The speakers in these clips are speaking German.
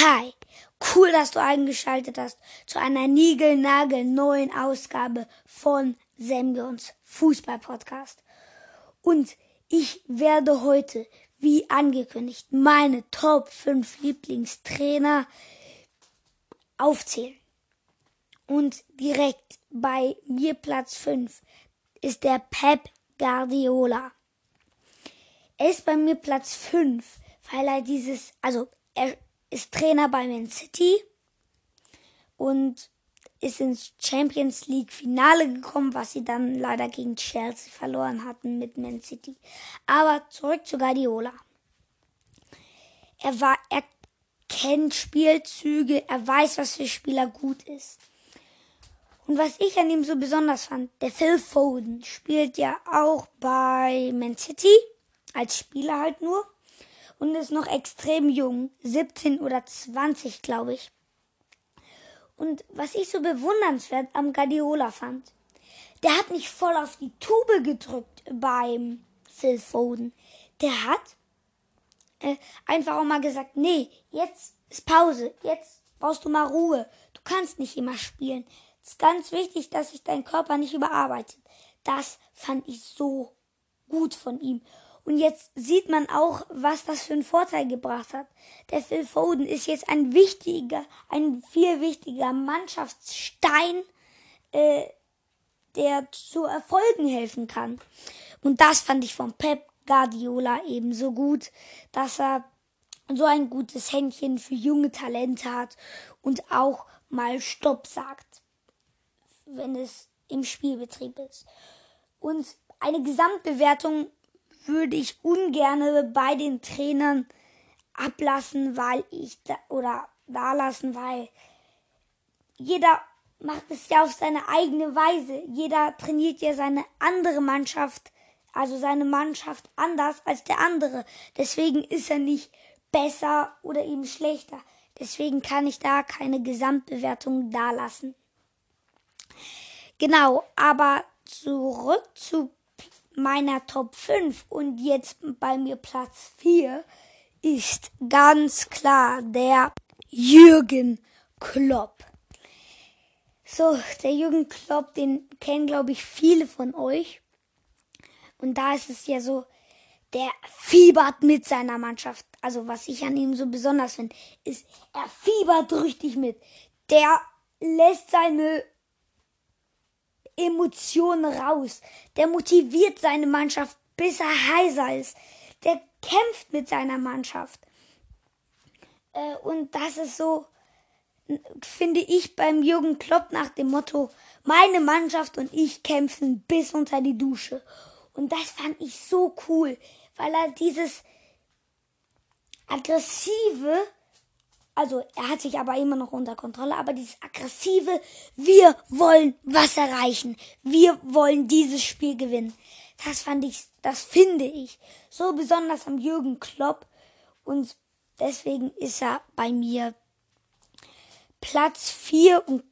Hi, cool, dass du eingeschaltet hast zu einer niegelnagel neuen Ausgabe von Semgons Fußball-Podcast. Und ich werde heute, wie angekündigt, meine Top 5 Lieblingstrainer aufzählen. Und direkt bei mir Platz 5 ist der Pep Guardiola. Er ist bei mir Platz 5, weil er dieses, also er ist Trainer bei Man City und ist ins Champions League Finale gekommen, was sie dann leider gegen Chelsea verloren hatten mit Man City. Aber zurück zu Guardiola. Er war, er kennt Spielzüge, er weiß, was für Spieler gut ist. Und was ich an ihm so besonders fand, der Phil Foden spielt ja auch bei Man City als Spieler halt nur und ist noch extrem jung, 17 oder 20, glaube ich. Und was ich so bewundernswert am Guardiola fand, der hat nicht voll auf die Tube gedrückt beim Phil Foden. Der hat äh, einfach auch mal gesagt, nee, jetzt ist Pause, jetzt brauchst du mal Ruhe. Du kannst nicht immer spielen. Es ist ganz wichtig, dass sich dein Körper nicht überarbeitet. Das fand ich so gut von ihm. Und jetzt sieht man auch, was das für einen Vorteil gebracht hat. Der Phil Foden ist jetzt ein wichtiger, ein viel wichtiger Mannschaftsstein, äh, der zu Erfolgen helfen kann. Und das fand ich von Pep Guardiola eben so gut, dass er so ein gutes Händchen für junge Talente hat und auch mal Stopp sagt, wenn es im Spielbetrieb ist. Und eine Gesamtbewertung würde ich ungern bei den Trainern ablassen, weil ich da, oder da lassen, weil jeder macht es ja auf seine eigene Weise. Jeder trainiert ja seine andere Mannschaft, also seine Mannschaft anders als der andere. Deswegen ist er nicht besser oder eben schlechter. Deswegen kann ich da keine Gesamtbewertung dalassen. Genau, aber zurück zu meiner Top 5 und jetzt bei mir Platz 4 ist ganz klar der Jürgen Klopp. So, der Jürgen Klopp, den kennen glaube ich viele von euch. Und da ist es ja so, der fiebert mit seiner Mannschaft. Also was ich an ihm so besonders finde, ist, er fiebert richtig mit. Der lässt seine Emotionen raus. Der motiviert seine Mannschaft, bis er heiser ist. Der kämpft mit seiner Mannschaft. Äh, und das ist so, finde ich, beim Jürgen Klopp nach dem Motto, meine Mannschaft und ich kämpfen bis unter die Dusche. Und das fand ich so cool, weil er dieses aggressive also er hat sich aber immer noch unter Kontrolle, aber dieses aggressive, wir wollen was erreichen, wir wollen dieses Spiel gewinnen. Das fand ich, das finde ich so besonders am Jürgen Klopp und deswegen ist er bei mir Platz 4 und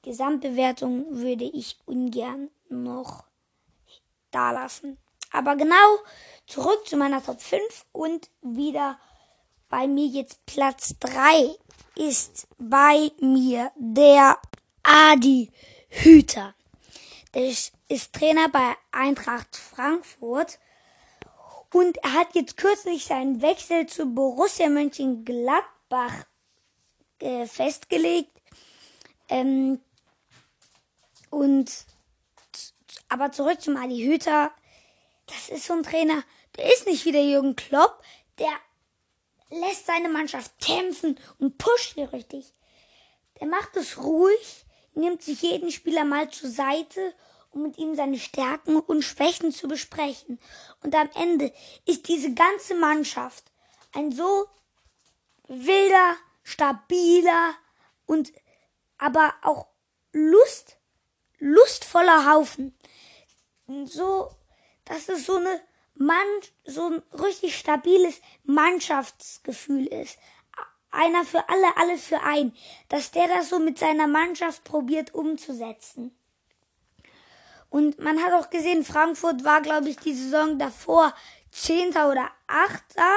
Gesamtbewertung würde ich ungern noch da lassen. Aber genau zurück zu meiner Top 5 und wieder bei mir jetzt Platz 3 ist bei mir der Adi Hüter. Der ist Trainer bei Eintracht Frankfurt und er hat jetzt kürzlich seinen Wechsel zu Borussia Mönchengladbach äh, festgelegt. Ähm, und aber zurück zum Adi Hüter. Das ist so ein Trainer, der ist nicht wie der Jürgen Klopp, der lässt seine Mannschaft kämpfen und pusht sie richtig. Der macht es ruhig, nimmt sich jeden Spieler mal zur Seite, um mit ihm seine Stärken und Schwächen zu besprechen. Und am Ende ist diese ganze Mannschaft ein so wilder, stabiler und aber auch Lust, lustvoller Haufen. So, das ist so eine Mann so ein richtig stabiles Mannschaftsgefühl ist. Einer für alle, alle für ein. Dass der das so mit seiner Mannschaft probiert umzusetzen. Und man hat auch gesehen, Frankfurt war, glaube ich, die Saison davor Zehnter oder Achter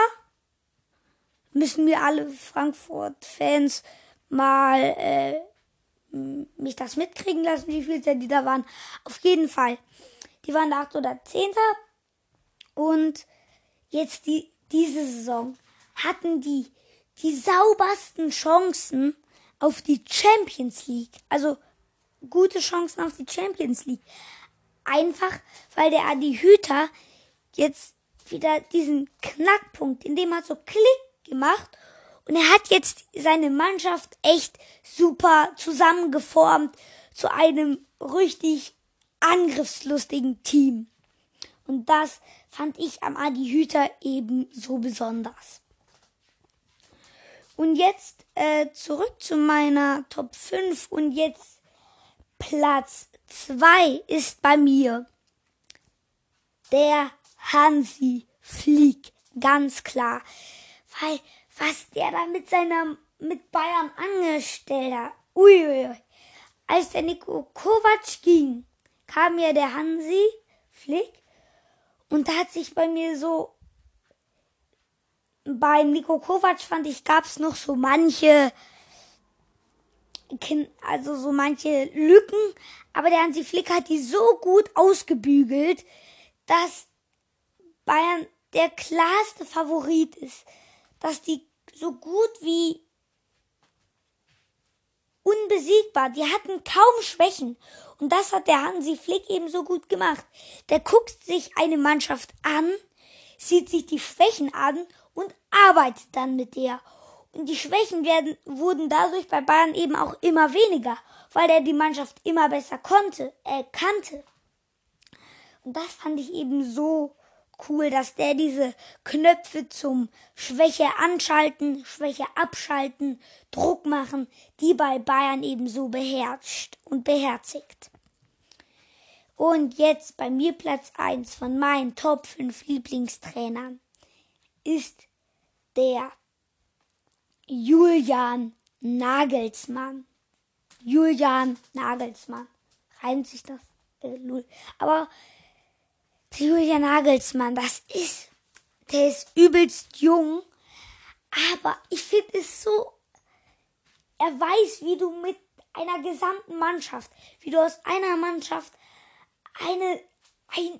müssen wir alle Frankfurt-Fans mal äh, mich das mitkriegen lassen, wie viele die da waren. Auf jeden Fall. Die waren da 8 oder 10. Und jetzt die, diese Saison hatten die die saubersten Chancen auf die Champions League. Also gute Chancen auf die Champions League. Einfach, weil der Adi Hüter jetzt wieder diesen Knackpunkt, in dem hat so Klick gemacht und er hat jetzt seine Mannschaft echt super zusammengeformt zu einem richtig angriffslustigen Team. Und das fand ich am Adi Hüter eben so besonders. Und jetzt äh, zurück zu meiner Top 5 und jetzt Platz 2 ist bei mir der Hansi Flieg, ganz klar. Weil was der da mit seiner mit Bayern angestellt hat. Uiuiui. Als der Nico Kovac ging, kam ja der Hansi Flick und da hat sich bei mir so bei Nico Kovac fand ich gab's noch so manche also so manche Lücken, aber der Hansi Flick hat die so gut ausgebügelt, dass Bayern der klarste Favorit ist, dass die so gut wie unbesiegbar. Die hatten kaum Schwächen. Und das hat der Hansi Flick eben so gut gemacht. Der guckt sich eine Mannschaft an, sieht sich die Schwächen an und arbeitet dann mit der. Und die Schwächen werden, wurden dadurch bei Bayern eben auch immer weniger, weil er die Mannschaft immer besser konnte, äh, kannte. Und das fand ich eben so cool, dass der diese Knöpfe zum Schwäche anschalten, Schwäche abschalten, Druck machen, die bei Bayern eben so beherrscht und beherzigt. Und jetzt bei mir Platz 1 von meinen Top 5 Lieblingstrainern ist der Julian Nagelsmann. Julian Nagelsmann. Reimt sich das? Äh, Aber Julian Nagelsmann, das ist, der ist übelst jung, aber ich finde es so, er weiß, wie du mit einer gesamten Mannschaft, wie du aus einer Mannschaft eine, ein,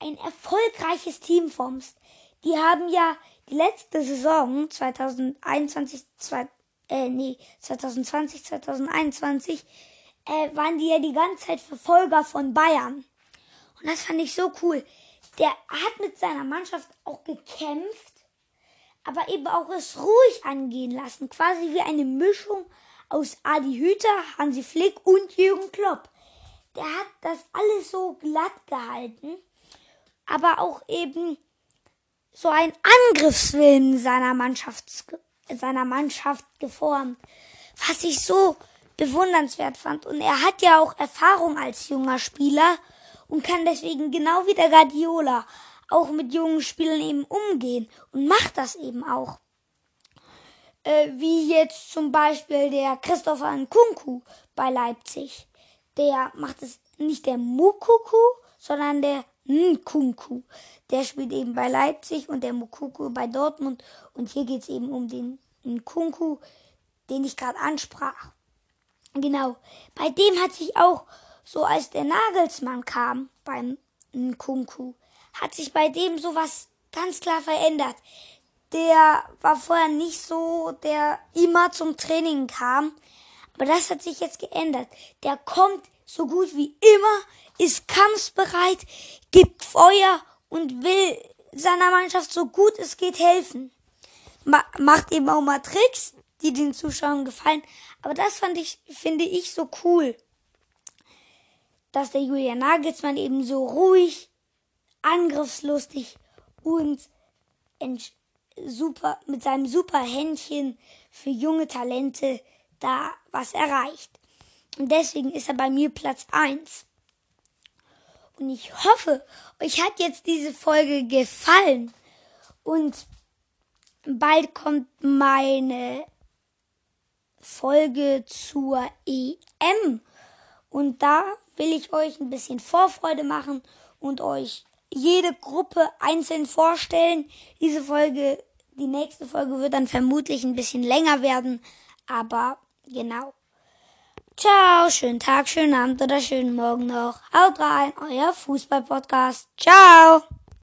ein erfolgreiches Team formst. Die haben ja die letzte Saison 2021, zwei, äh, nee, 2020, 2021, äh, waren die ja die ganze Zeit Verfolger von Bayern. Und das fand ich so cool. Der hat mit seiner Mannschaft auch gekämpft, aber eben auch es ruhig angehen lassen. Quasi wie eine Mischung aus Adi Hüter, Hansi Flick und Jürgen Klopp. Der hat das alles so glatt gehalten, aber auch eben so ein Angriffswillen seiner Mannschaft, seiner Mannschaft geformt, was ich so bewundernswert fand. Und er hat ja auch Erfahrung als junger Spieler und kann deswegen genau wie der Guardiola auch mit jungen Spielern eben umgehen und macht das eben auch. Äh, wie jetzt zum Beispiel der Christopher Nkunku bei Leipzig. Der macht es nicht der Mukuku, sondern der Nkunku. Der spielt eben bei Leipzig und der Mukuku bei Dortmund. Und hier geht es eben um den Nkunku, den ich gerade ansprach. Genau. Bei dem hat sich auch so als der Nagelsmann kam beim Nkunku, hat sich bei dem sowas ganz klar verändert. Der war vorher nicht so, der immer zum Training kam. Aber das hat sich jetzt geändert. Der kommt so gut wie immer, ist kampfbereit, gibt Feuer und will seiner Mannschaft so gut es geht helfen. Ma macht eben auch mal Tricks, die den Zuschauern gefallen. Aber das fand ich, finde ich so cool dass der Julian Nagelsmann eben so ruhig, angriffslustig und super, mit seinem super Händchen für junge Talente da was erreicht. Und deswegen ist er bei mir Platz 1. Und ich hoffe, euch hat jetzt diese Folge gefallen. Und bald kommt meine Folge zur EM. Und da will ich euch ein bisschen Vorfreude machen und euch jede Gruppe einzeln vorstellen. Diese Folge die nächste Folge wird dann vermutlich ein bisschen länger werden, aber genau. Ciao, schönen Tag, schönen Abend oder schönen Morgen noch. Haut rein, euer Fußball-Podcast. Ciao.